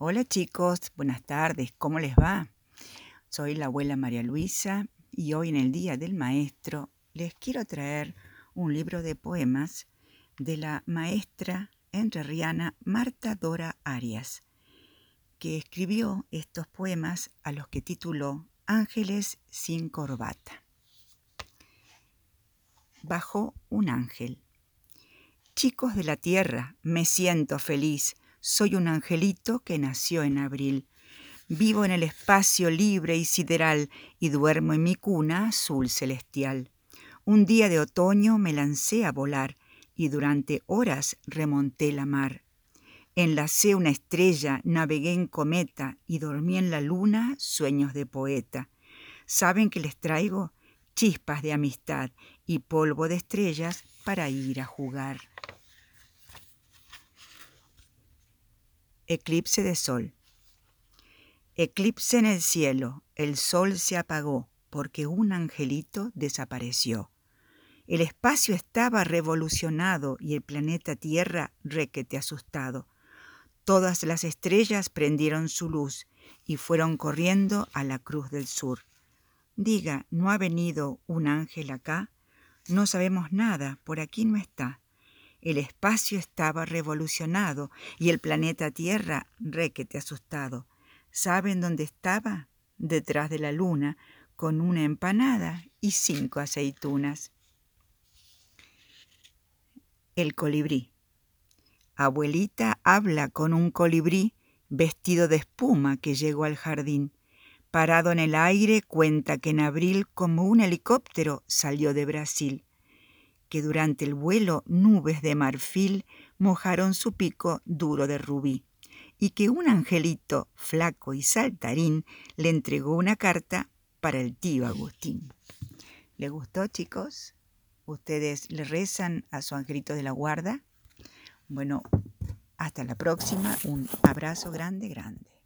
Hola chicos, buenas tardes, ¿cómo les va? Soy la abuela María Luisa y hoy en el Día del Maestro les quiero traer un libro de poemas de la maestra entrerriana Marta Dora Arias, que escribió estos poemas a los que tituló Ángeles sin corbata. Bajo un ángel. Chicos de la tierra, me siento feliz soy un angelito que nació en abril. Vivo en el espacio libre y sideral y duermo en mi cuna azul celestial. Un día de otoño me lancé a volar y durante horas remonté la mar. Enlacé una estrella, navegué en cometa y dormí en la luna sueños de poeta. ¿Saben que les traigo? Chispas de amistad y polvo de estrellas para ir a jugar. Eclipse de sol. Eclipse en el cielo, el sol se apagó porque un angelito desapareció. El espacio estaba revolucionado y el planeta Tierra requete asustado. Todas las estrellas prendieron su luz y fueron corriendo a la Cruz del Sur. Diga, ¿no ha venido un ángel acá? No sabemos nada, por aquí no está. El espacio estaba revolucionado y el planeta Tierra requete asustado. ¿Saben dónde estaba? Detrás de la luna, con una empanada y cinco aceitunas. El colibrí. Abuelita habla con un colibrí vestido de espuma que llegó al jardín. Parado en el aire, cuenta que en abril, como un helicóptero, salió de Brasil que durante el vuelo nubes de marfil mojaron su pico duro de rubí, y que un angelito flaco y saltarín le entregó una carta para el tío Agustín. ¿Le gustó, chicos? ¿Ustedes le rezan a su angelito de la guarda? Bueno, hasta la próxima. Un abrazo grande, grande.